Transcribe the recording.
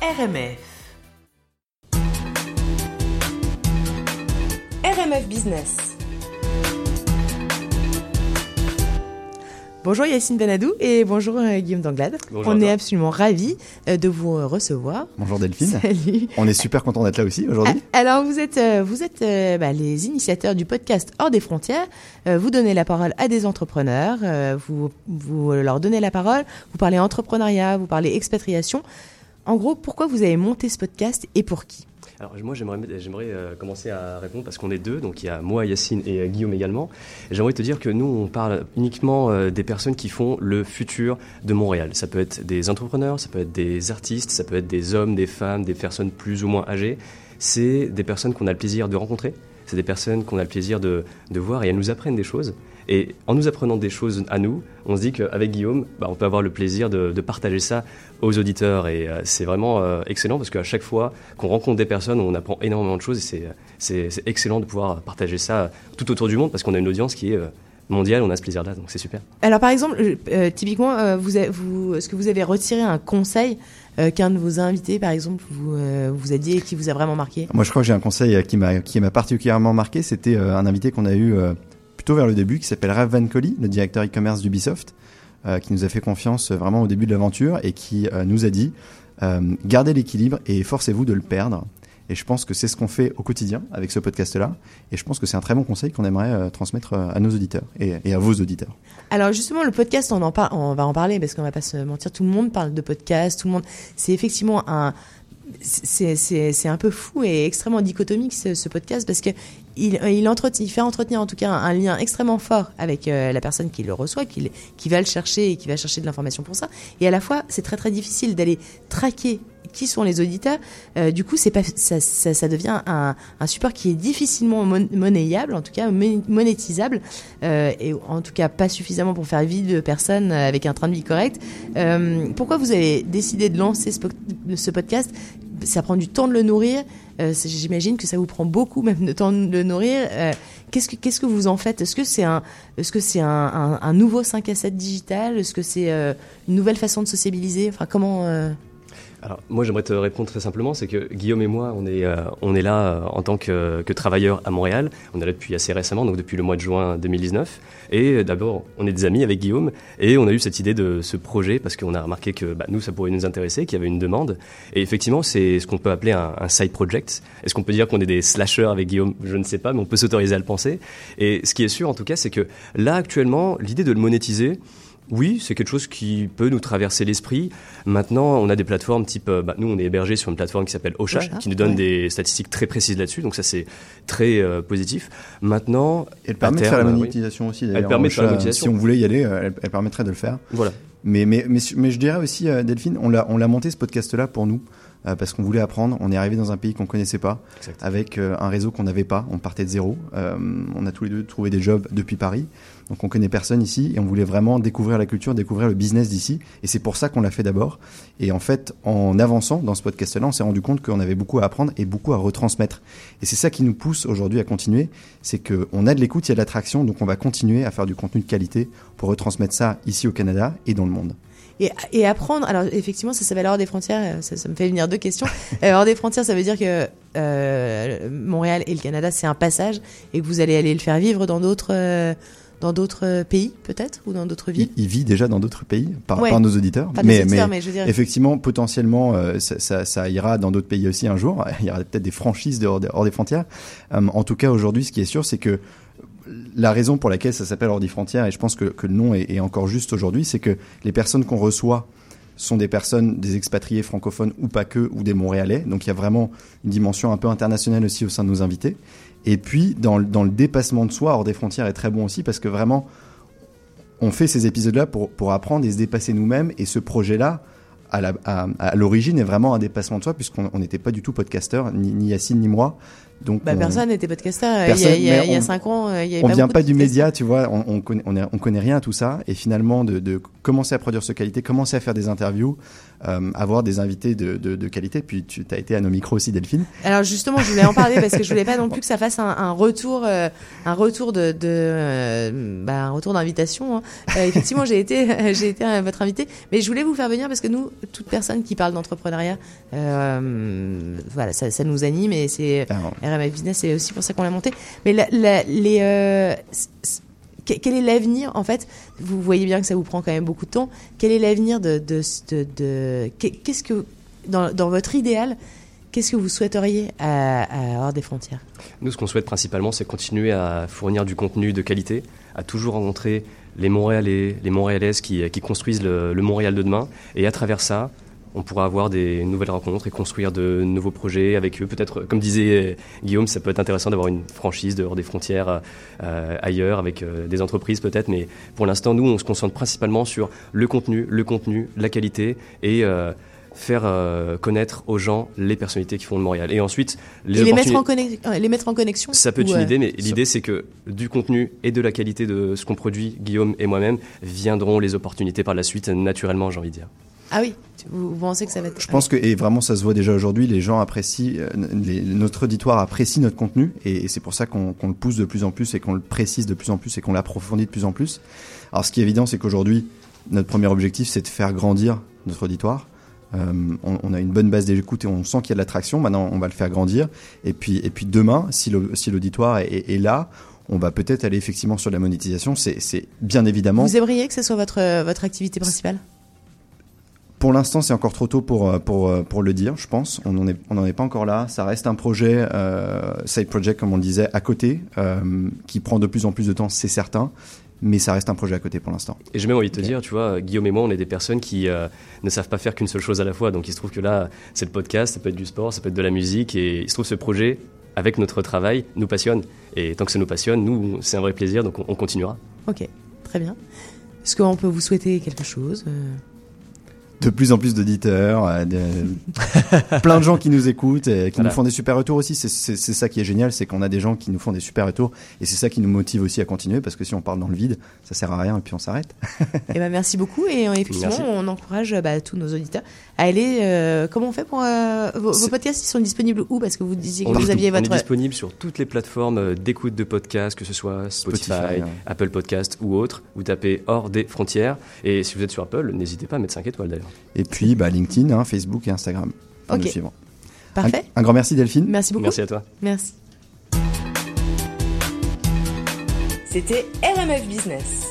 RMF. RMF Business. Bonjour Yacine Benadou et bonjour euh, Guillaume Danglade. Bonjour On est absolument ravis euh, de vous euh, recevoir. Bonjour Delphine. Salut. On est super content d'être là aussi aujourd'hui. Ah, Alors vous êtes vous êtes bah, les initiateurs du podcast Hors des frontières. Vous donnez la parole à des entrepreneurs. vous vous leur donnez la parole. Vous parlez entrepreneuriat. Vous parlez expatriation. En gros, pourquoi vous avez monté ce podcast et pour qui? Alors moi j'aimerais euh, commencer à répondre parce qu'on est deux, donc il y a moi, Yacine et euh, Guillaume également. J'aimerais te dire que nous on parle uniquement euh, des personnes qui font le futur de Montréal. Ça peut être des entrepreneurs, ça peut être des artistes, ça peut être des hommes, des femmes, des personnes plus ou moins âgées. C'est des personnes qu'on a le plaisir de rencontrer. C'est des personnes qu'on a le plaisir de voir et elles nous apprennent des choses. Et en nous apprenant des choses à nous, on se dit qu'avec Guillaume, bah, on peut avoir le plaisir de, de partager ça aux auditeurs. Et euh, c'est vraiment euh, excellent parce qu'à chaque fois qu'on rencontre des personnes, on apprend énormément de choses et c'est- c'est c'est excellent de pouvoir partager ça tout autour du monde parce qu'on a une audience qui est euh, mondiale, on a ce plaisir-là, donc c'est super. Alors par exemple, euh, typiquement, euh, vous, est-ce que vous avez retiré un conseil euh, qu'un de vos invités, par exemple, vous euh, vous a dit et qui vous a vraiment marqué? Moi, je crois que j'ai un conseil qui m'a qui m'a particulièrement marqué. C'était euh, un invité qu'on a eu euh, plutôt vers le début, qui s'appelle Rav Van Colly, le directeur e-commerce d'Ubisoft, euh, qui nous a fait confiance euh, vraiment au début de l'aventure et qui euh, nous a dit euh, gardez l'équilibre et forcez-vous de le perdre. Et je pense que c'est ce qu'on fait au quotidien avec ce podcast-là. Et je pense que c'est un très bon conseil qu'on aimerait transmettre à nos auditeurs et, à vos auditeurs. Alors justement, le podcast, on on va en parler parce qu'on va pas se mentir, tout le monde parle de podcast, tout le monde. C'est effectivement un, c'est un peu fou et extrêmement dichotomique ce, podcast parce que il il il fait entretenir en tout cas un, lien extrêmement fort avec euh, la personne qui le reçoit, qui qui va le chercher et qui va chercher de l'information pour ça. Et à la fois, c'est très très difficile d'aller traquer qui sont les auditeurs. Euh, du coup, c'est pas ça, ça, devient un, un support qui est difficilement mon- monnayable, en tout cas mon- monétisable, euh, et en tout cas pas suffisamment pour faire vivre de personnes avec un train de vie correct. Euh, pourquoi vous avez décidé de lancer ce, po- ce podcast? Ça prend du temps de le nourrir. Euh, J'imagine que ça vous prend beaucoup même de temps de le nourrir. Euh, Qu'est-ce que qu'est-ce que vous en faites? Est-ce que c'est un est-ce que un, nouveau 5 à 7 digital? Est-ce que c'est euh, une nouvelle façon de sociabiliser? Enfin, comment euh, Alors moi j'aimerais te répondre très simplement, c'est que Guillaume et moi on est, euh, on est là euh, en tant que, que travailleurs à Montréal, on est là depuis assez récemment, donc depuis le mois de juin 2019, et euh, d'abord on est des amis avec Guillaume, et on a eu cette idée de ce projet parce qu'on a remarqué que bah, nous ça pourrait nous intéresser, qu'il y avait une demande, et effectivement c'est ce qu'on peut appeler un, un side project, est-ce qu'on peut dire qu'on est des slashers avec Guillaume? Je ne sais pas, mais on peut s'autoriser à le penser, et ce qui est sûr en tout cas c'est que là actuellement l'idée de le monétiser, oui, c'est quelque chose qui peut nous traverser l'esprit. Maintenant, on a des plateformes type, euh, bah, nous, on est hébergé sur une plateforme qui s'appelle Ocha, Ocha, qui nous donne ouais. des statistiques très précises là-dessus. Donc ça, c'est très euh, positif. Maintenant, Elle permet de faire la oui. monétisation aussi. d'ailleurs. permet de faire la monétisation. Si on voulait y aller, euh, elle, elle permettrait de le faire. Voilà. Mais, mais, mais, mais je dirais aussi, Delphine, on l'a, on l'a monté ce podcast-là pour nous, euh, parce qu'on voulait apprendre. On est arrivé dans un pays qu'on connaissait pas, avec euh, un réseau qu'on n'avait pas. On partait de zéro. Euh, on a tous les deux trouvé des jobs depuis Paris. Donc on connaît personne ici et on voulait vraiment découvrir la culture, découvrir le business d'ici. Et c'est pour ça qu'on l'a fait d'abord. Et en fait, en avançant dans ce podcast-là, on s'est rendu compte qu'on avait beaucoup à apprendre et beaucoup à retransmettre. Et c'est ça qui nous pousse aujourd'hui à continuer. C'est qu'on a de l'écoute, il y a de l'attraction, donc on va continuer à faire du contenu de qualité pour retransmettre ça ici au Canada et dans le monde. Et, et apprendre, alors effectivement, ça s'appelle hors des frontières, euh, ça, ça me fait venir deux questions. Euh, hors des frontières, ça veut dire que euh, Montréal et le Canada, c'est un passage et que vous allez aller le faire vivre dans d'autres euh, dans d'autres pays, peut-être, ou dans d'autres Il, villes? il vit déjà dans d'autres pays par, Ouais. par nos auditeurs. Des mais, auditeurs, mais mais je dire. effectivement, potentiellement, euh, ça, ça, ça ira dans d'autres pays aussi un jour. Il y aura peut-être des franchises de hors, des- hors des frontières. Euh, en tout cas, aujourd'hui, ce qui est sûr, c'est que la raison pour laquelle ça s'appelle hors des frontières, et je pense que, le nom est, encore juste aujourd'hui, c'est que les personnes qu'on reçoit sont des personnes, des expatriés francophones ou pas que, ou des Montréalais. Donc il y a vraiment une dimension un peu internationale aussi au sein de nos invités. Et puis, dans, le- dépassement de soi, hors des frontières est très bon aussi parce que vraiment, on fait ces épisodes-là pour, pour apprendre et se dépasser nous-mêmes. Et ce projet-là, à l'origine, est vraiment un dépassement de soi puisqu'on on n'était pas du tout podcasteur, ni, ni Yacine ni moi. Donc, Bah, on- personne n'était podcasteur. euh, Personne, il y a, il y a, on- cinq ans, euh, il y avait on pas vient pas du média, tu vois, on, on, connaît, on, est- on connaît rien à tout ça, et finalement de, de commencer à produire ce qualité, commencer à faire des interviews, euh, avoir des invités de, de, de, qualité. Puis tu as été à nos micros aussi, Delphine. Alors justement, je voulais en parler parce que je voulais pas non plus que ça fasse un, un retour, euh, un retour de, de euh, bah, un retour d'invitation. Hein. Effectivement, j'ai été, j'ai été votre invité, mais je voulais vous faire venir parce que nous, toute personne qui parle d'entrepreneuriat, voilà, ça, ça, nous anime et c'est RMF Business, c'est aussi pour ça qu'on l'a monté. Mais les quel est l'avenir en fait? Vous voyez bien que ça vous prend quand même beaucoup de temps. Quel est l'avenir de, de, de, qu'est-ce que dans, dans, votre idéal Qu'est-ce que vous souhaiteriez à, hors des frontières? Nous, ce qu'on souhaite principalement, c'est continuer à fournir du contenu de qualité, à toujours rencontrer les Montréalais, les Montréalaises qui, construisent le Montréal de demain, et à travers ça, on pourra avoir des nouvelles rencontres et construire de nouveaux projets avec eux. Peut-être, comme disait Guillaume, ça peut être intéressant d'avoir une franchise dehors des frontières euh, ailleurs, avec euh, des entreprises peut-être. Mais pour l'instant, nous, on se concentre principalement sur le contenu, le contenu, la qualité et euh, faire connaître aux gens les personnalités qui font de Montréal. Et ensuite, les, les, mettre, en les mettre en connexion. Ça peut être une idée, mais l'idée c'est que du contenu et de la qualité de ce qu'on produit, Guillaume et moi-même, viendront les opportunités par la suite, naturellement, j'ai envie de dire. Ah oui, vous, pensez que ça va être. Je pense que, et vraiment ça se voit déjà aujourd'hui, les gens apprécient, euh, notre auditoire apprécie notre contenu et, c'est pour ça qu'on le pousse de plus en plus et qu'on le précise de plus en plus et qu'on l'approfondit de plus en plus. Alors ce qui est évident, c'est qu'aujourd'hui, notre premier objectif, c'est de faire grandir notre auditoire. Euh, on, a une bonne base d'écoute et on sent qu'il y a de l'attraction. Maintenant, on va le faire grandir. Et puis, et puis demain, si l'auditoire est, est, là, on va peut-être aller effectivement sur la monétisation. C'est bien évidemment. Vous aimeriez que ce soit votre, votre activité principale? Pour l'instant, c'est encore trop tôt pour, euh, pour, euh, pour le dire, je pense. On n'en est, on est pas encore là. Ça reste un projet, euh, side project, comme on le disait, à côté, euh, qui prend de plus en plus de temps, c'est certain. Mais ça reste un projet à côté pour l'instant. Et j'ai même envie de te dire, tu vois, Guillaume et moi, on est des personnes qui ne savent pas faire qu'une seule chose à la fois. Donc il se trouve que là, c'est le podcast, ça peut être du sport, ça peut être de la musique. Et il se trouve que ce projet, avec notre travail, nous passionne. Et tant que ça nous passionne, nous, c'est un vrai plaisir, donc on, on continuera. Ok, très bien. Est-ce qu'on peut vous souhaiter quelque chose de plus en plus d'auditeurs, euh, plein de gens qui nous écoutent et qui nous font des super retours aussi. C'est ça qui est génial, c'est qu'on a des gens qui nous font des super retours et c'est ça qui nous motive aussi à continuer parce que si on parle dans le vide, ça sert à rien et puis on s'arrête. et eh ben merci beaucoup et euh, effectivement on encourage bah, tous nos auditeurs à aller. Euh, comment on fait pour vos, podcasts Ils sont disponibles où? Parce que vous disiez que vous aviez votre. On est disponible sur toutes les plateformes d'écoute de podcasts, que ce soit Spotify, Apple Podcast ou autre. Vous tapez hors des frontières et si vous êtes sur Apple, n'hésitez pas à mettre 5 étoiles d'ailleurs. Et puis bah, LinkedIn, hein, Facebook et Instagram. Ok. Parfait. Un, un, grand merci Delphine. Merci beaucoup. Merci à toi. Merci. C'était RMF Business.